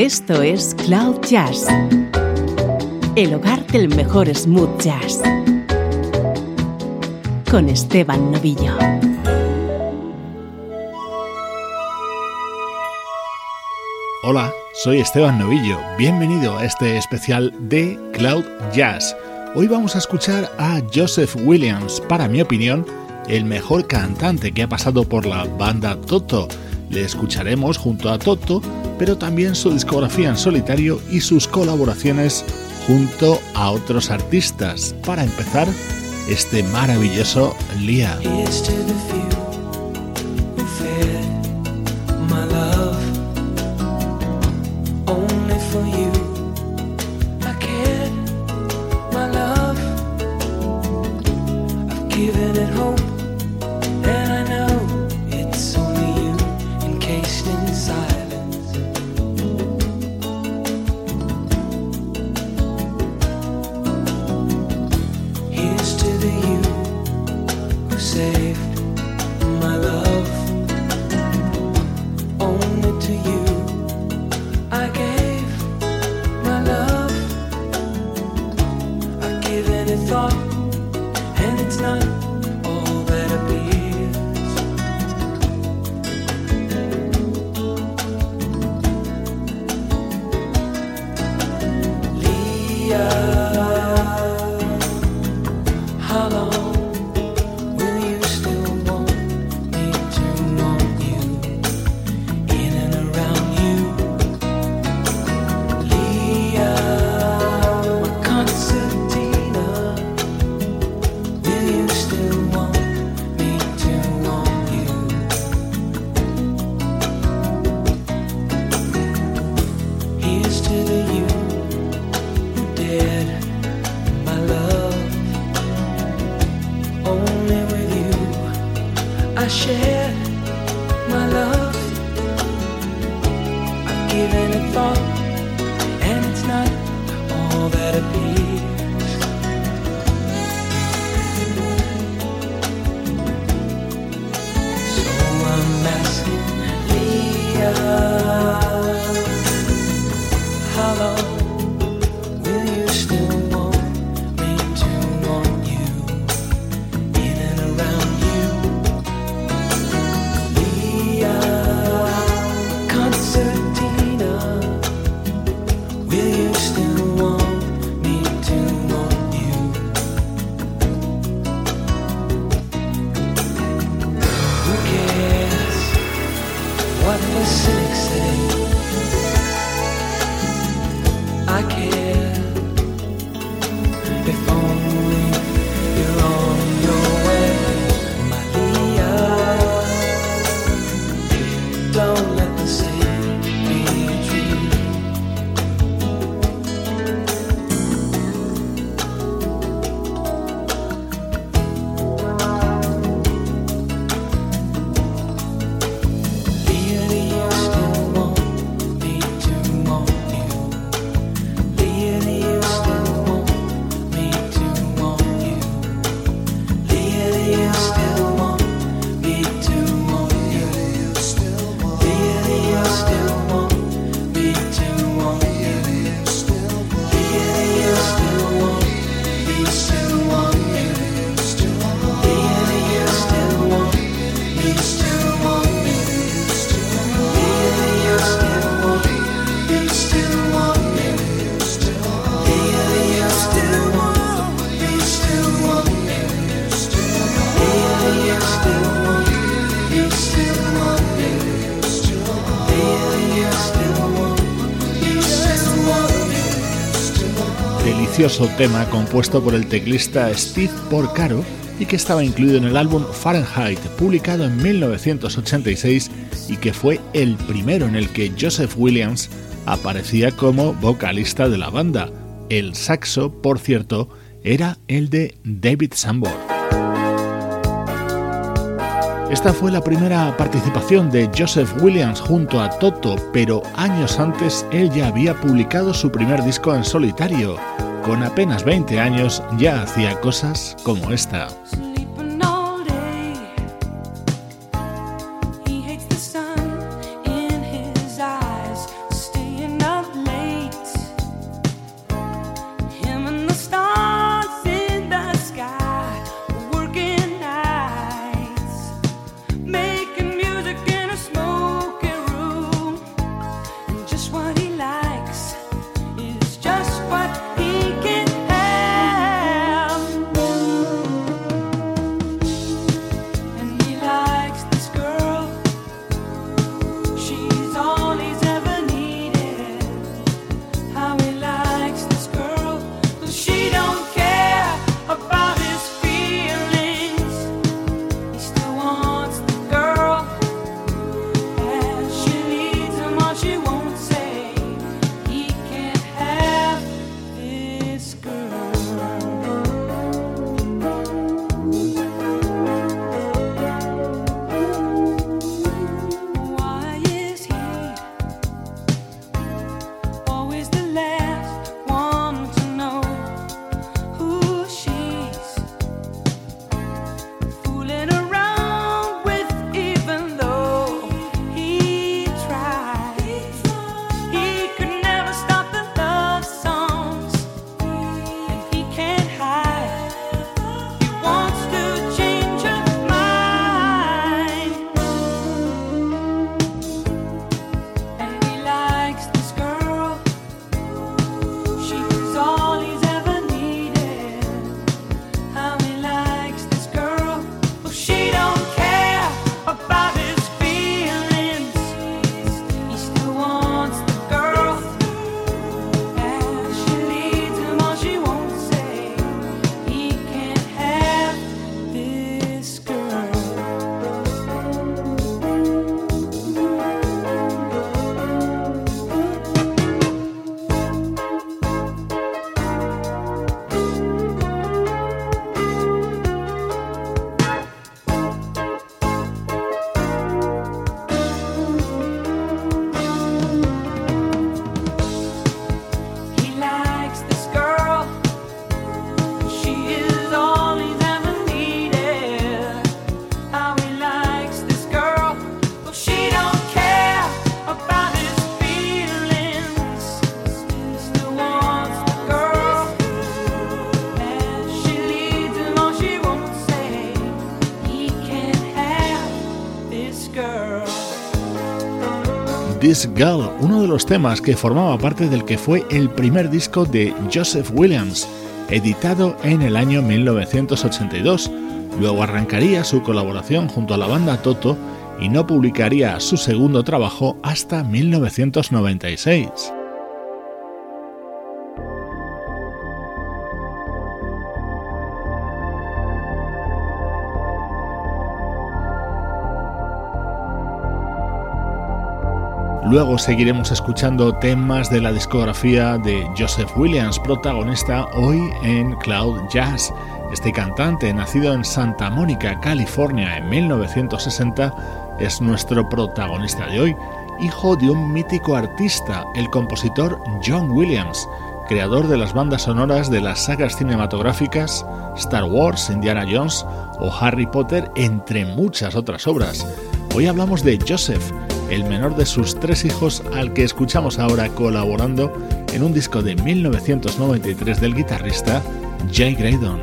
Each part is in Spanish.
Esto es Cloud Jazz, el hogar del mejor smooth jazz, con Esteban Novillo. Hola, soy Esteban Novillo. Bienvenido a este especial de Cloud Jazz. Hoy vamos a escuchar a Joseph Williams, para mi opinión, el mejor cantante que ha pasado por la banda Toto. Le escucharemos junto a Toto, pero también su discografía en solitario y sus colaboraciones junto a otros artistas. Para empezar, este maravilloso Lia. Tema compuesto por el teclista Steve Porcaro y que estaba incluido en el álbum Fahrenheit, publicado en 1986 y que fue el primero en el que Joseph Williams aparecía como vocalista de la banda. El saxo, por cierto, era el de David Sambor. Esta fue la primera participación de Joseph Williams junto a Toto, pero años antes él ya había publicado su primer disco en solitario, con apenas 20 años ya hacía cosas como esta. This Girl, uno de los temas que formaba parte del que fue el primer disco de Joseph Williams, editado en el año 1982. Luego arrancaría su colaboración junto a la banda Toto y no publicaría su segundo trabajo hasta 1996. Luego seguiremos escuchando temas de la discografía de Joseph Williams, protagonista hoy en Cloud Jazz. Este cantante, nacido en Santa Mónica, California, en 1960, es nuestro protagonista de hoy, hijo de un mítico artista, el compositor John Williams, creador de las bandas sonoras de las sagas cinematográficas Star Wars, Indiana Jones o Harry Potter, entre muchas otras obras. Hoy hablamos de Joseph, el menor de sus tres hijos al que escuchamos ahora colaborando en un disco de 1993 del guitarrista Jay Graydon.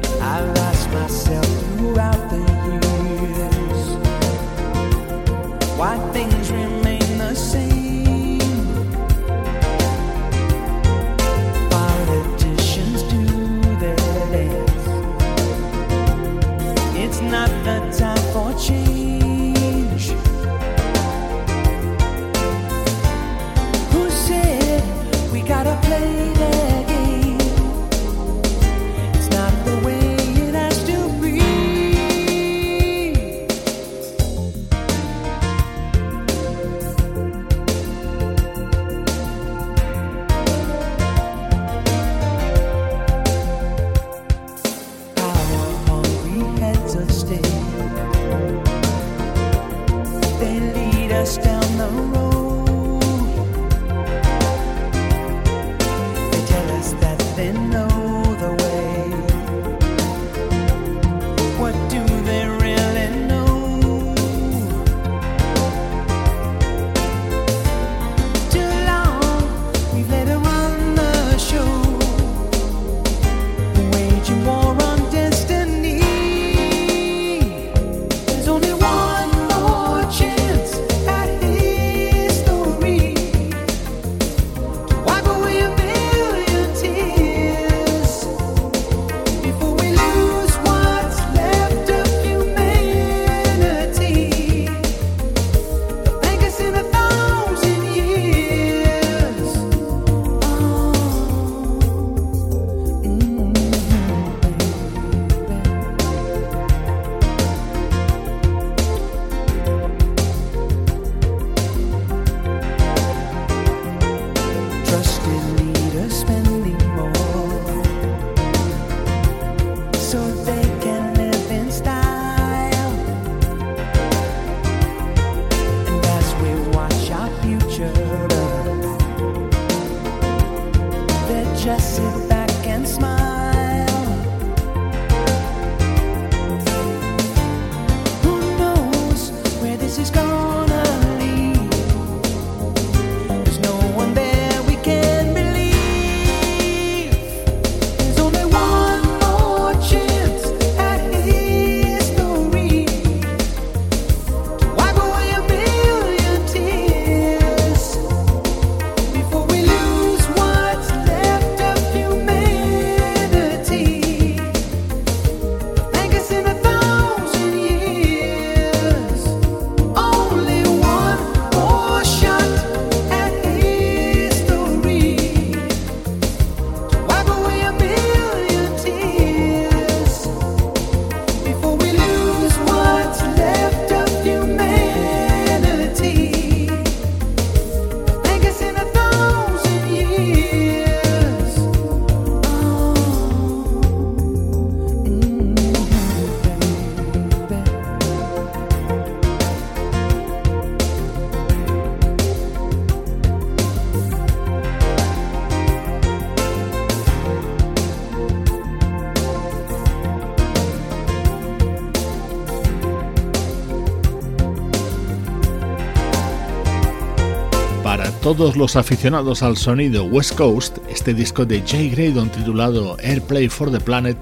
Todos los aficionados al sonido West Coast, este disco de Jay Graydon titulado Airplay for the Planet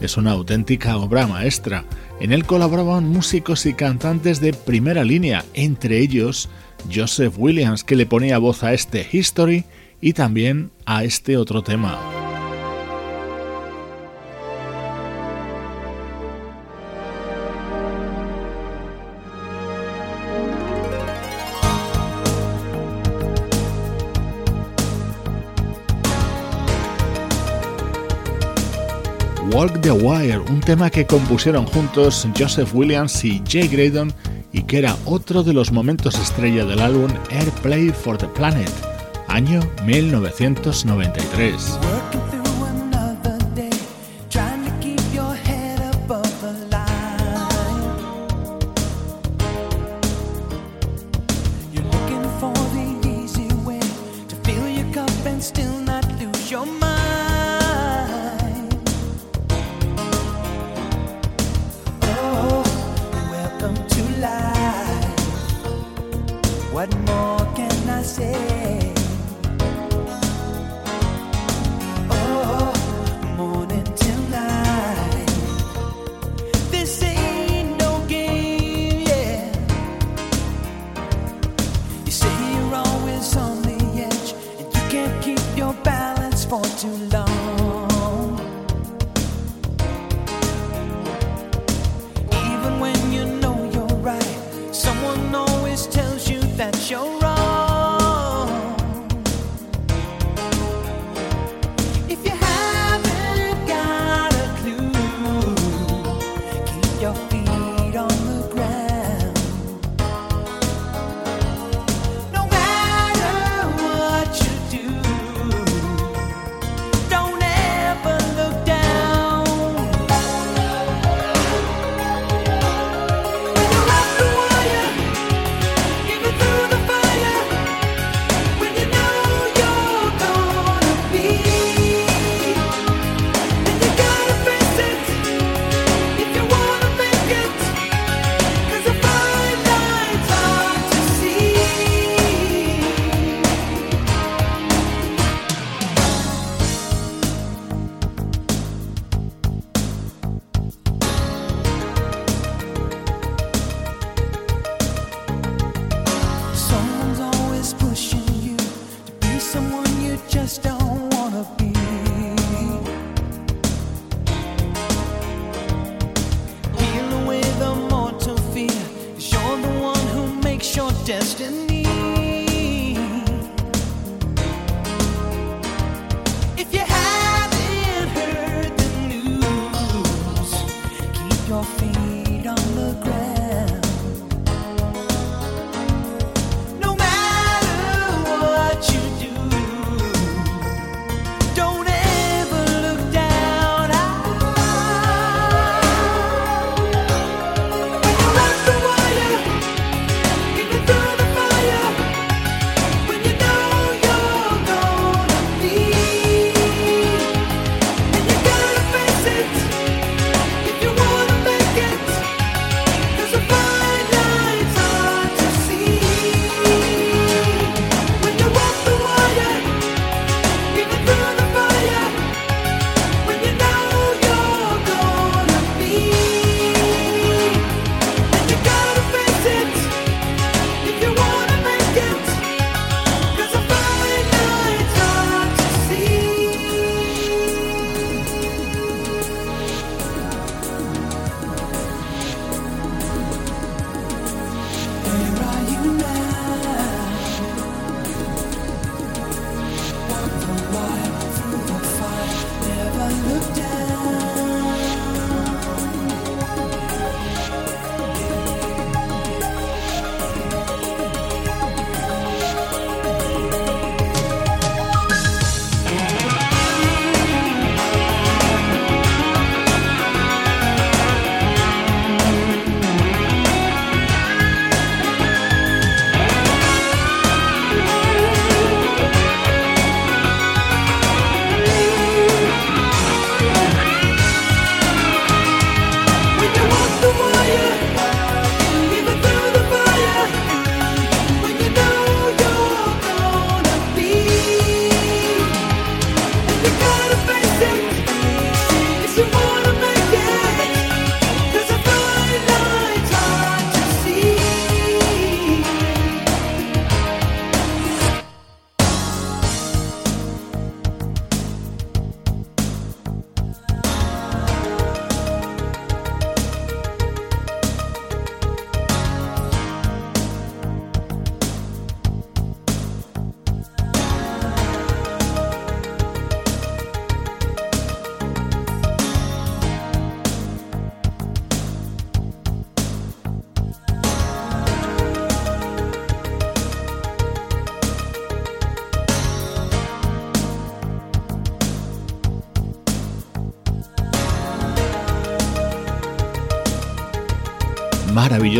es una auténtica obra maestra. En él colaboraban músicos y cantantes de primera línea, entre ellos Joseph Williams, que le ponía voz a este History y también a este otro tema. Walk the Wire, un tema que compusieron juntos Joseph Williams y Jay Graydon y que era otro de los momentos estrella del álbum Airplay for the Planet, año 1993.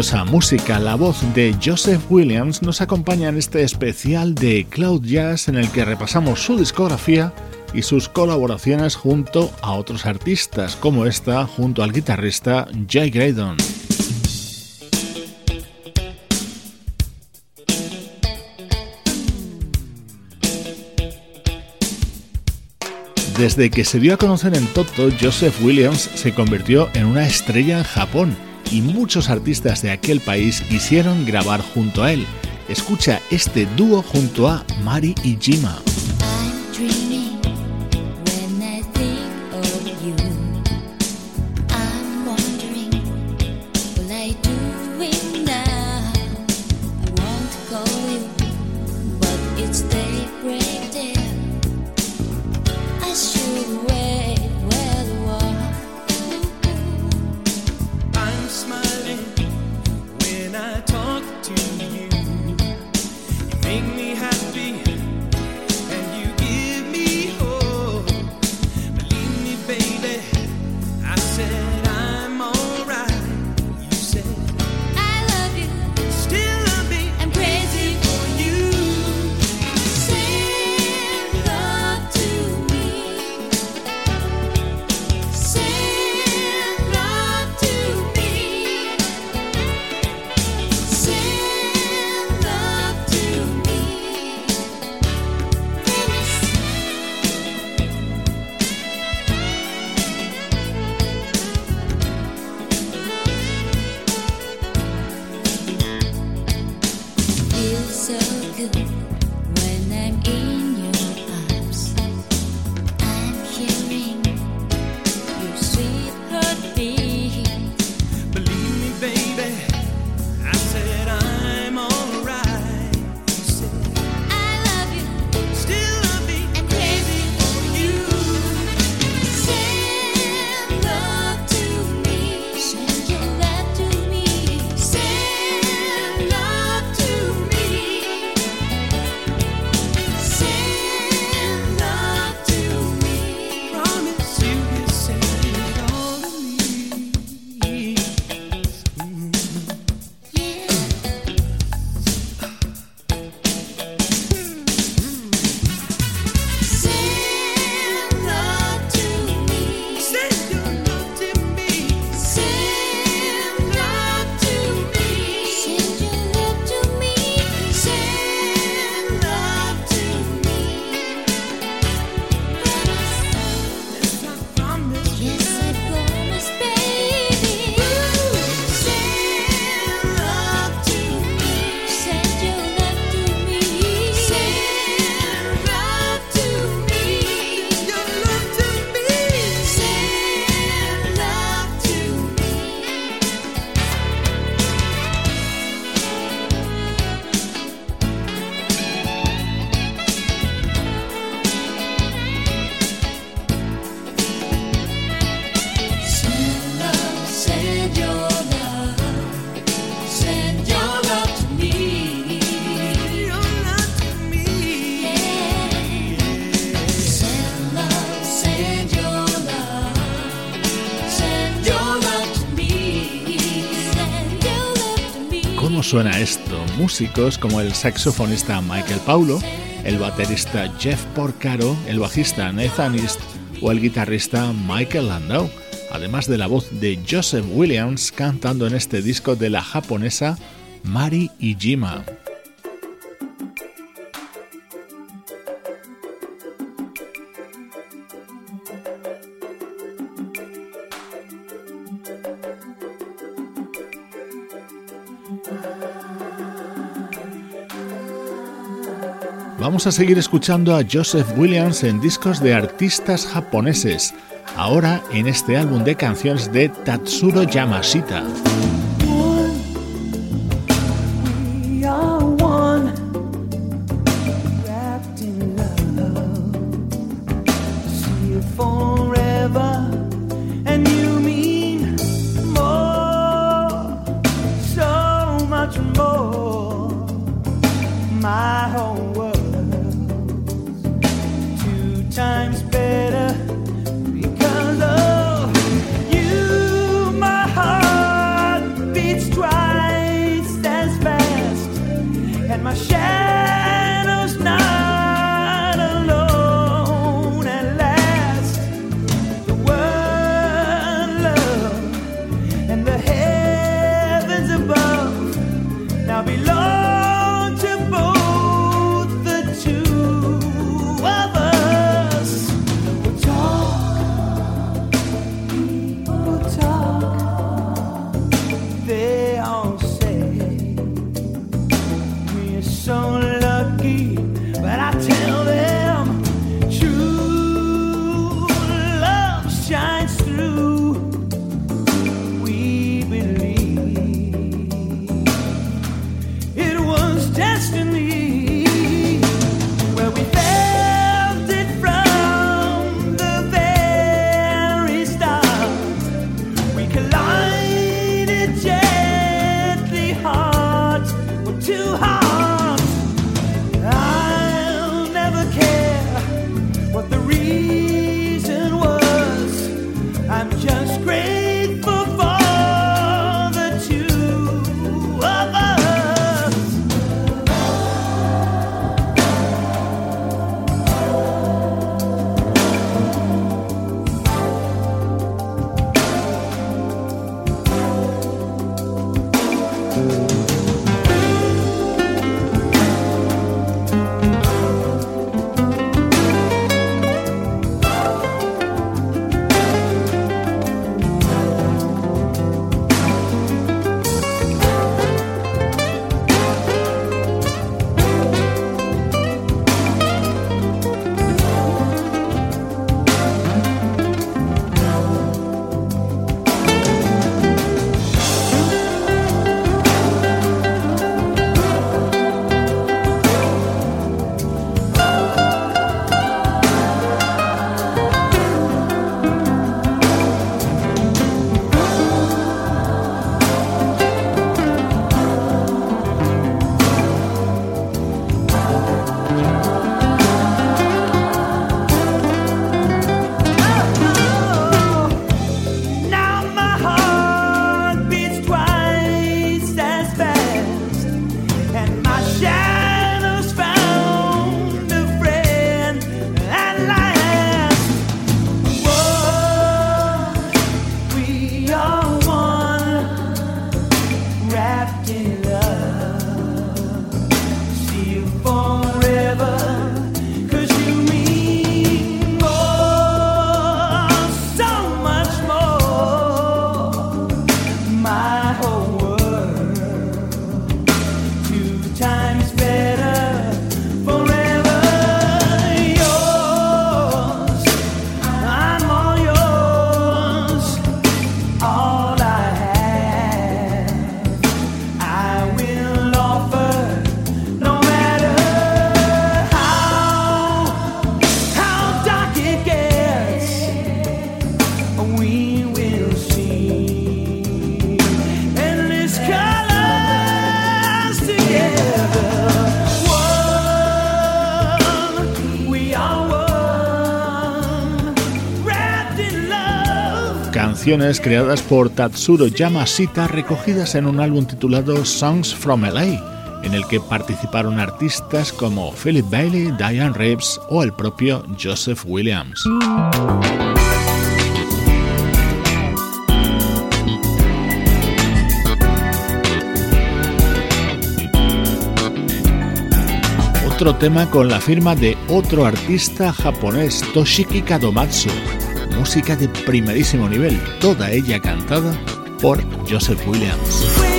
Música, la voz de Joseph Williams nos acompaña en este especial de Cloud Jazz en el que repasamos su discografía y sus colaboraciones junto a otros artistas como esta junto al guitarrista Jay Graydon. Desde que se dio a conocer en Toto, Joseph Williams se convirtió en una estrella en Japón y muchos artistas de aquel país quisieron grabar junto a él. Escucha este dúo junto a Mari y Jima. suena Como el saxofonista Michael Paulo, el baterista Jeff Porcaro, el bajista Nathan East o el guitarrista Michael Landau, además de la voz de Joseph Williams cantando en este disco de la japonesa Mari Ijima. Vamos a seguir escuchando a Joseph Williams en discos de artistas japoneses, ahora en este álbum de canciones de Tatsuro Yamashita. Creadas por Tatsuro Yamashita recogidas en un álbum titulado Songs from LA, en el que participaron artistas como Philip Bailey, Diane Reeves o el propio Joseph Williams. Otro tema con la firma de otro artista japonés, Toshiki Kadomatsu música de primerísimo nivel, toda ella cantada por Joseph Williams.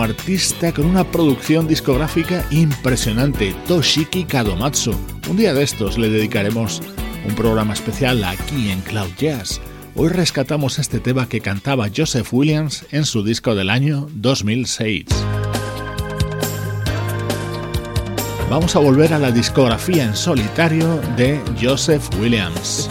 Artista con una producción discográfica impresionante, Toshiki Kadomatsu. Un día de estos le dedicaremos un programa especial aquí en Cloud Jazz. Hoy rescatamos este tema que cantaba Joseph Williams en su disco del año 2006. Vamos a volver a la discografía en solitario de Joseph Williams.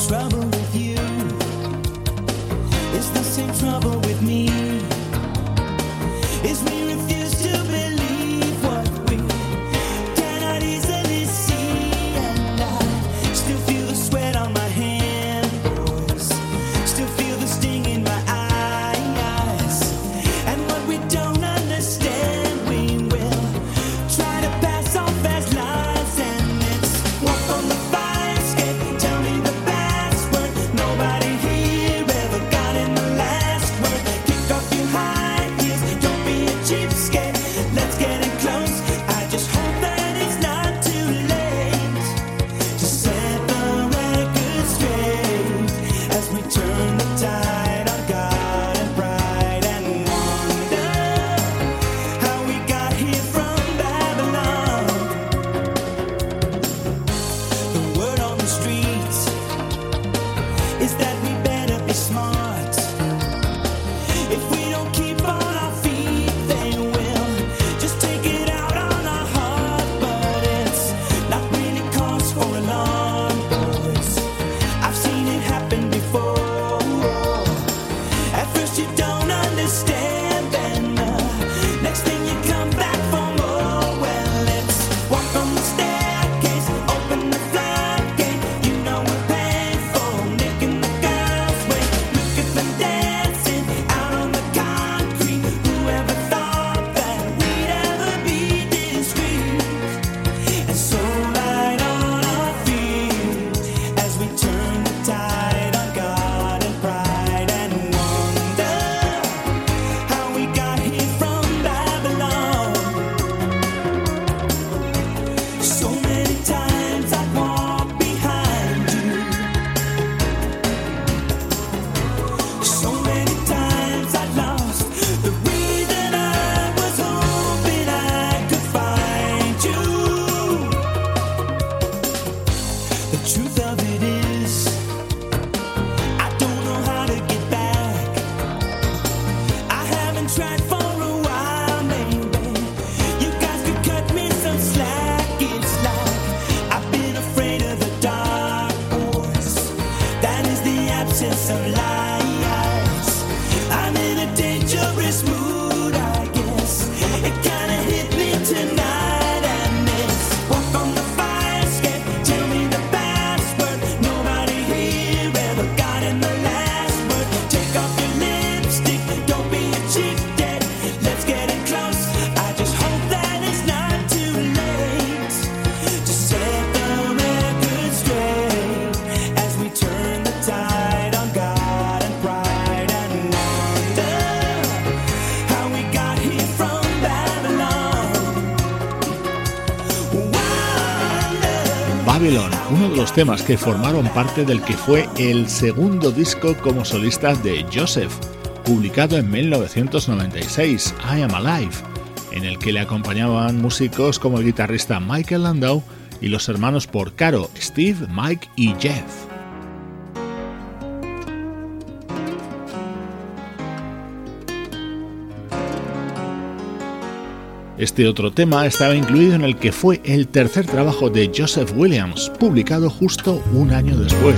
Temas que formaron parte del que fue el segundo disco como solista de Joseph, publicado en 1996, I Am Alive, en el que le acompañaban músicos como el guitarrista Michael Landau y los hermanos Porcaro, Steve, Mike y Jeff. Este otro tema estaba incluido en el que fue el tercer trabajo de Joseph Williams, publicado justo un año después.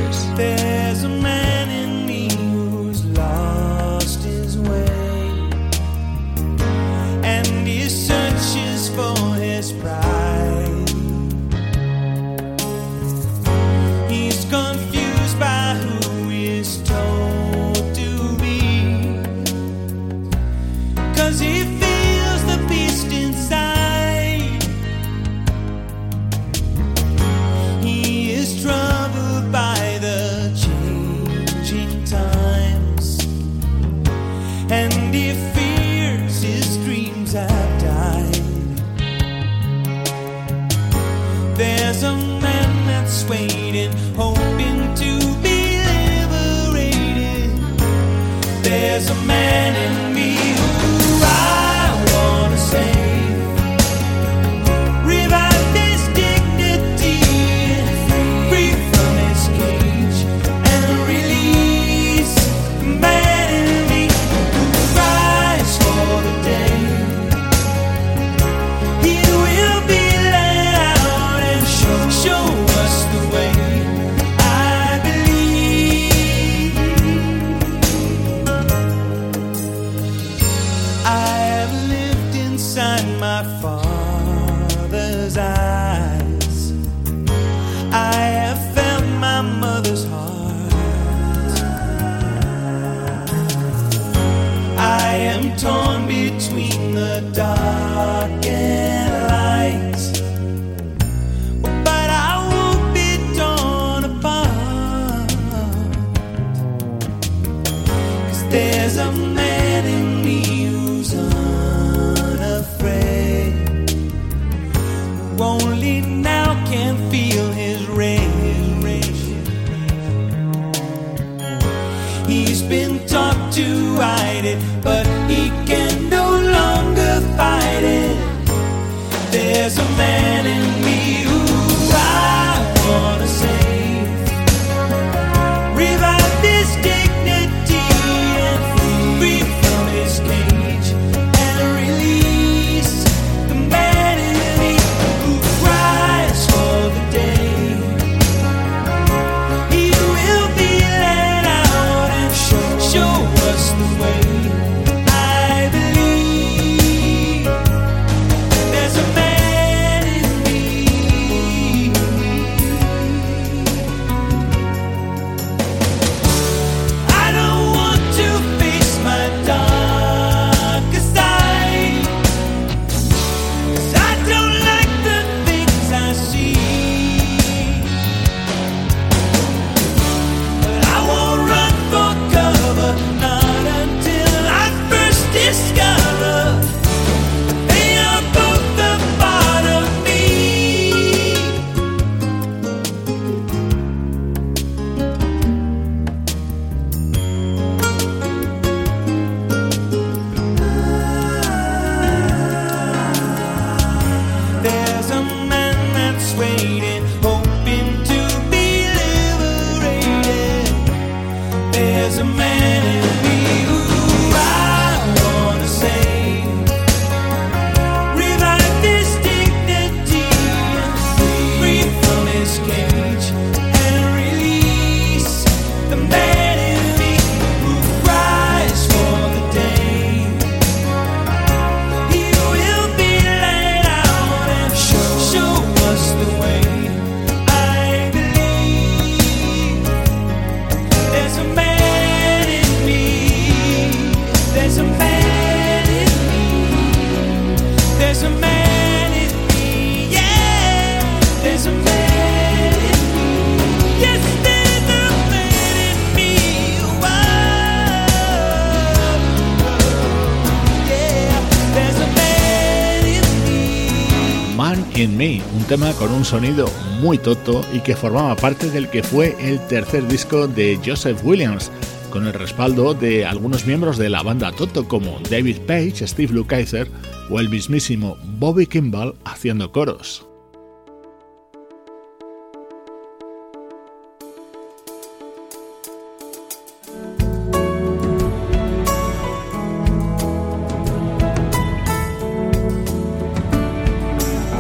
Con un sonido muy toto y que formaba parte del que fue el tercer disco de Joseph Williams, con el respaldo de algunos miembros de la banda Toto como David Page, Steve Lukather o el mismísimo Bobby Kimball haciendo coros.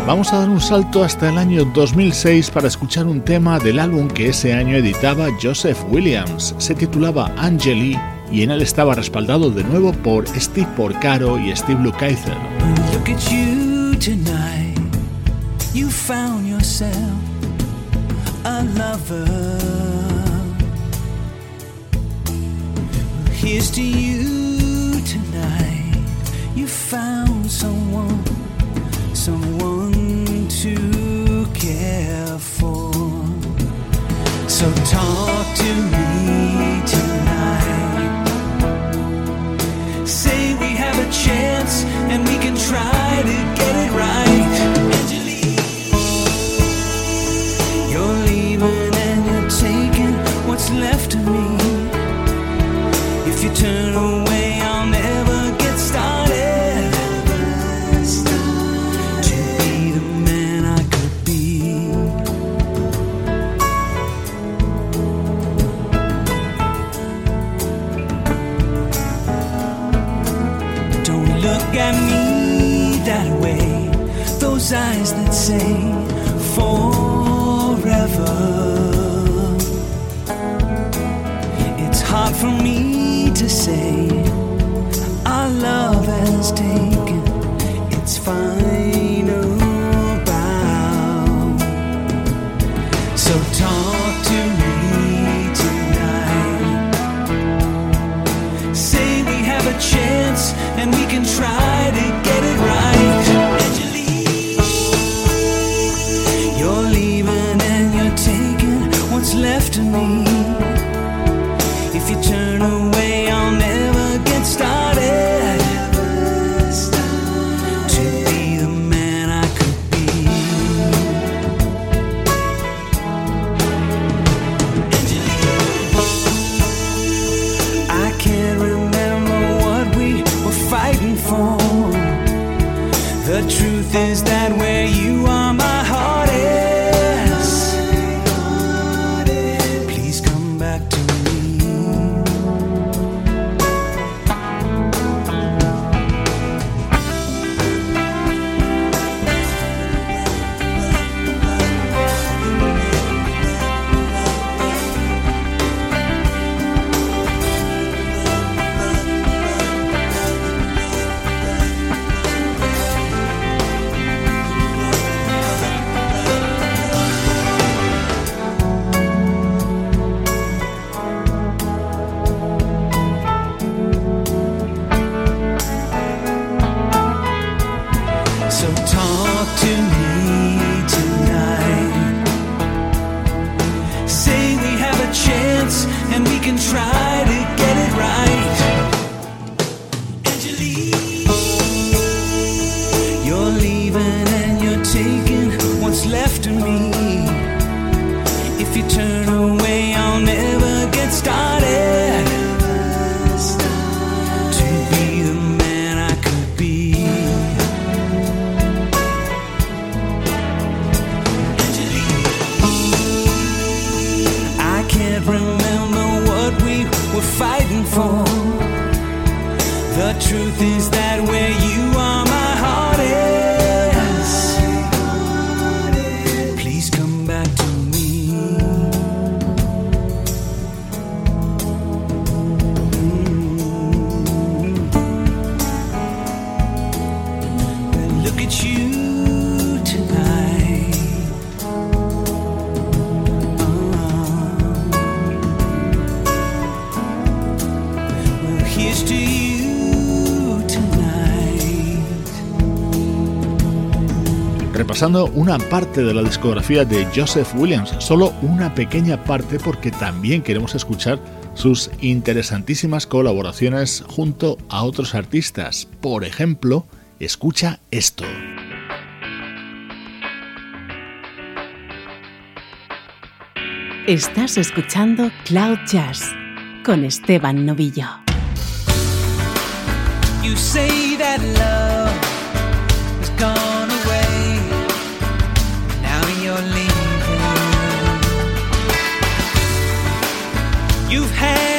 Vamos a dar un salto hasta el año 2006 para escuchar un tema del álbum que ese año editaba Joseph Williams. Se titulaba Angeli y en él estaba respaldado de nuevo por Steve Porcaro y Steve Lukather. Look at you tonight. You found yourself a lover. Here's to you tonight. You found someone, someone to care for. So talk to me tonight. Say we have a chance and we can try to get it right. You're leaving and you're taking what's left of me. If you turn away. after me. Una parte de la discografía de Joseph Williams, solo una pequeña parte porque también queremos escuchar sus interesantísimas colaboraciones junto a otros artistas. Por ejemplo, escucha esto. Estás escuchando Cloud Jazz con Esteban Novillo. Had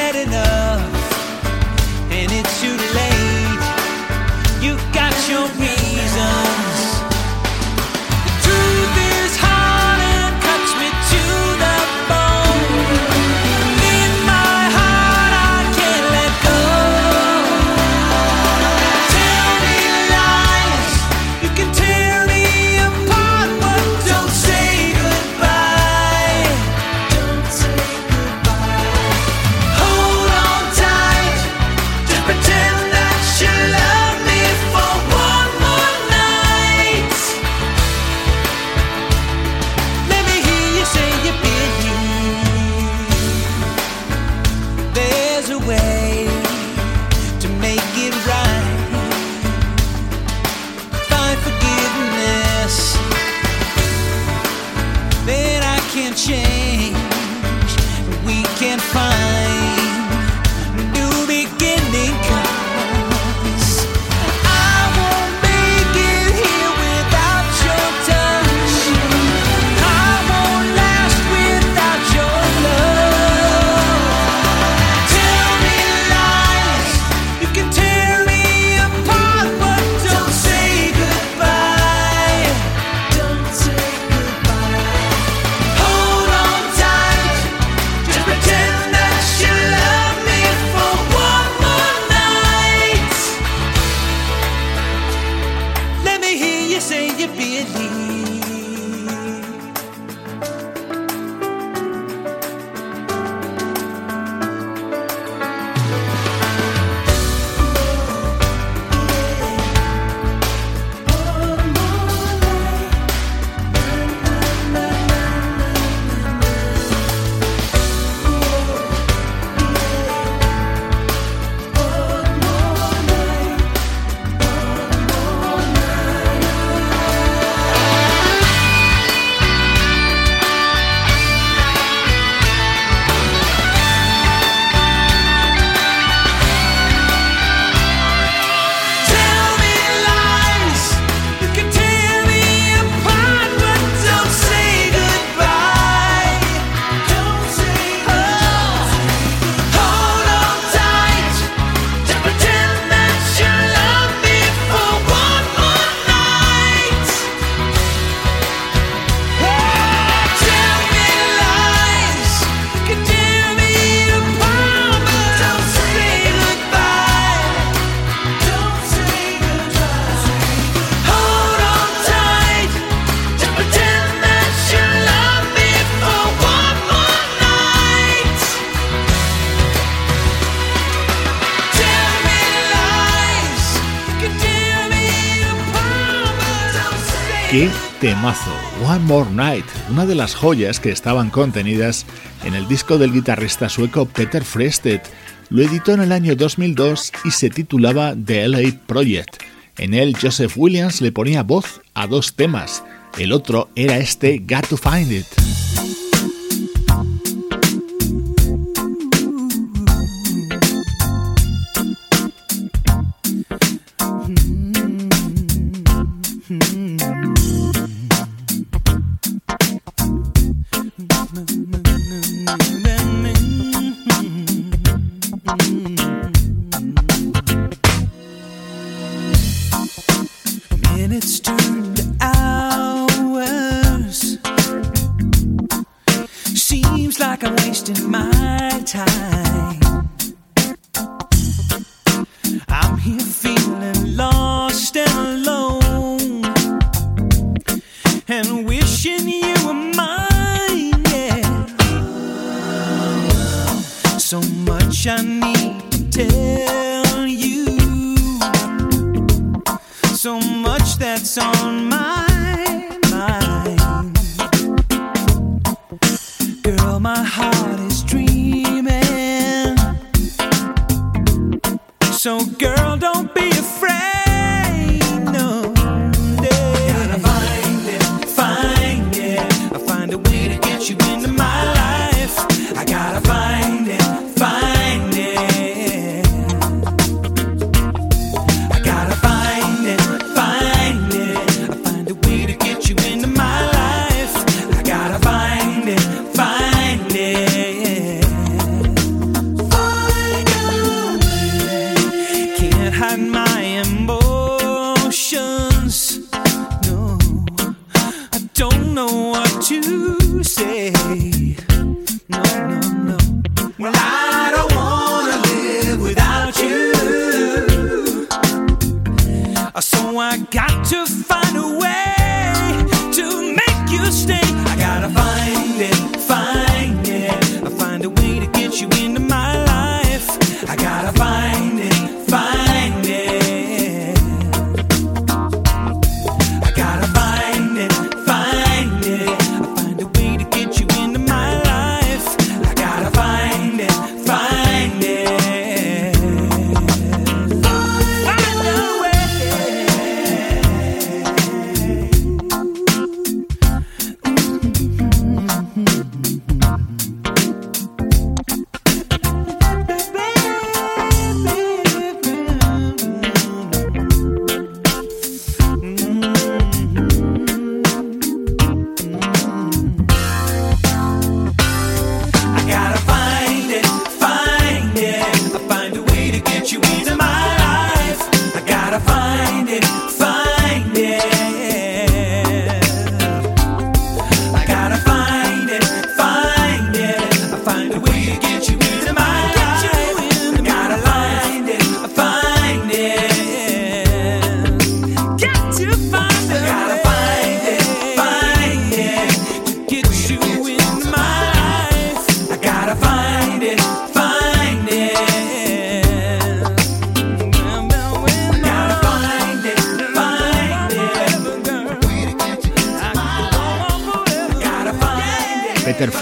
temazo! One More Night, una de las joyas que estaban contenidas en el disco del guitarrista sueco Peter Frested. Lo editó en el año 2002 y se titulaba The LA Project. En él Joseph Williams le ponía voz a dos temas. El otro era este Got to Find It.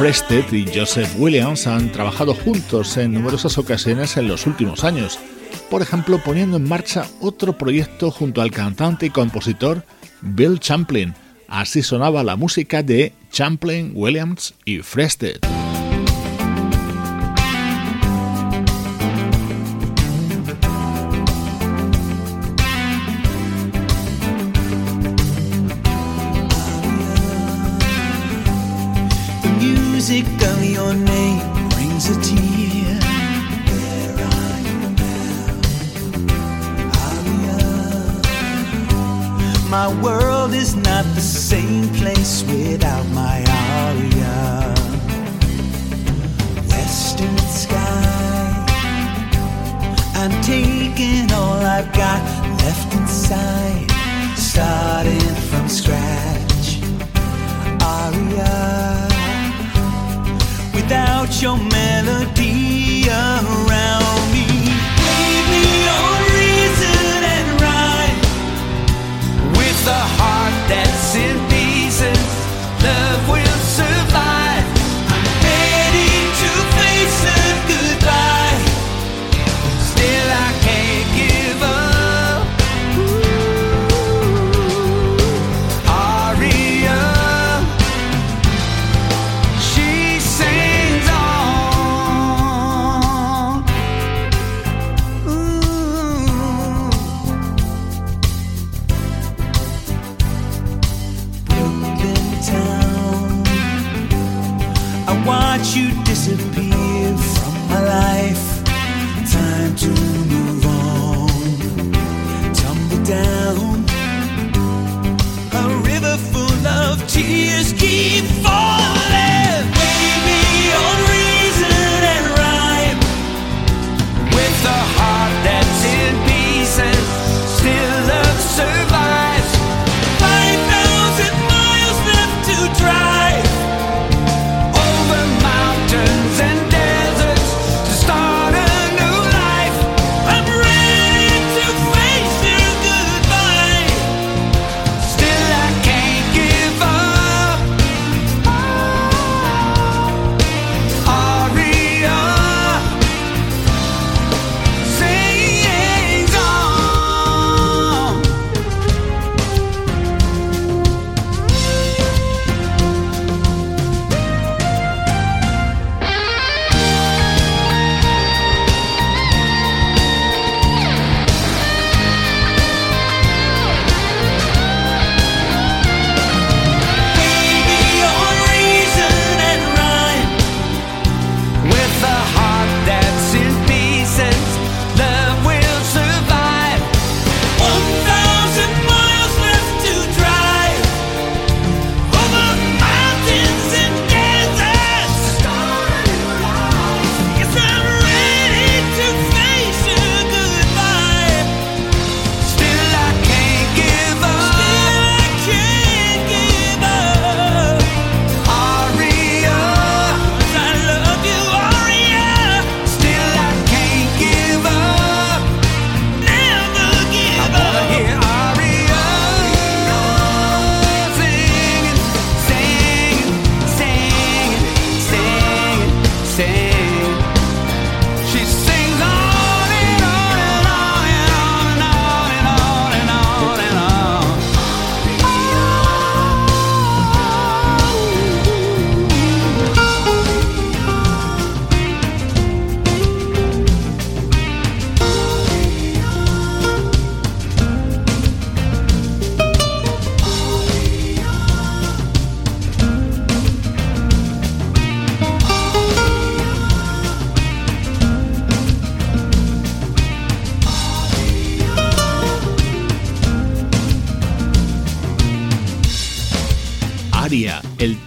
Frested y Joseph Williams han trabajado juntos en numerosas ocasiones en los últimos años, por ejemplo poniendo en marcha otro proyecto junto al cantante y compositor Bill Champlin. Así sonaba la música de Champlin, Williams y Frested. My world is not the same place without my Aria. Western sky. I'm taking all I've got left inside, starting from scratch. Aria without your melody around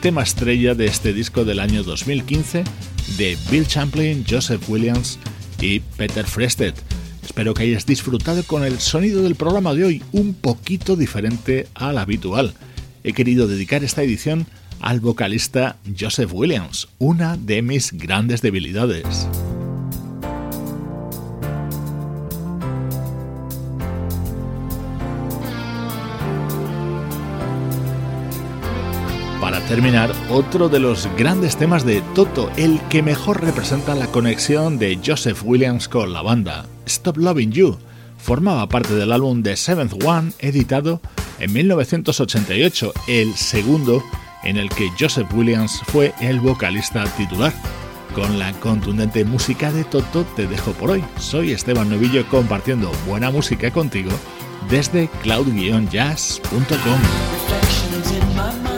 tema estrella de este disco del año 2015 de Bill Champlin, Joseph Williams y Peter Frested. Espero que hayas disfrutado con el sonido del programa de hoy, un poquito diferente al habitual. He querido dedicar esta edición al vocalista Joseph Williams, una de mis grandes debilidades. Terminar, otro de los grandes temas de Toto, el que mejor representa la conexión de Joseph Williams con la banda, Stop Loving You, formaba parte del álbum The Seventh One, editado en 1988, el segundo en el que Joseph Williams fue el vocalista titular. Con la contundente música de Toto te dejo por hoy. Soy Esteban Novillo compartiendo buena música contigo desde cloud-jazz.com.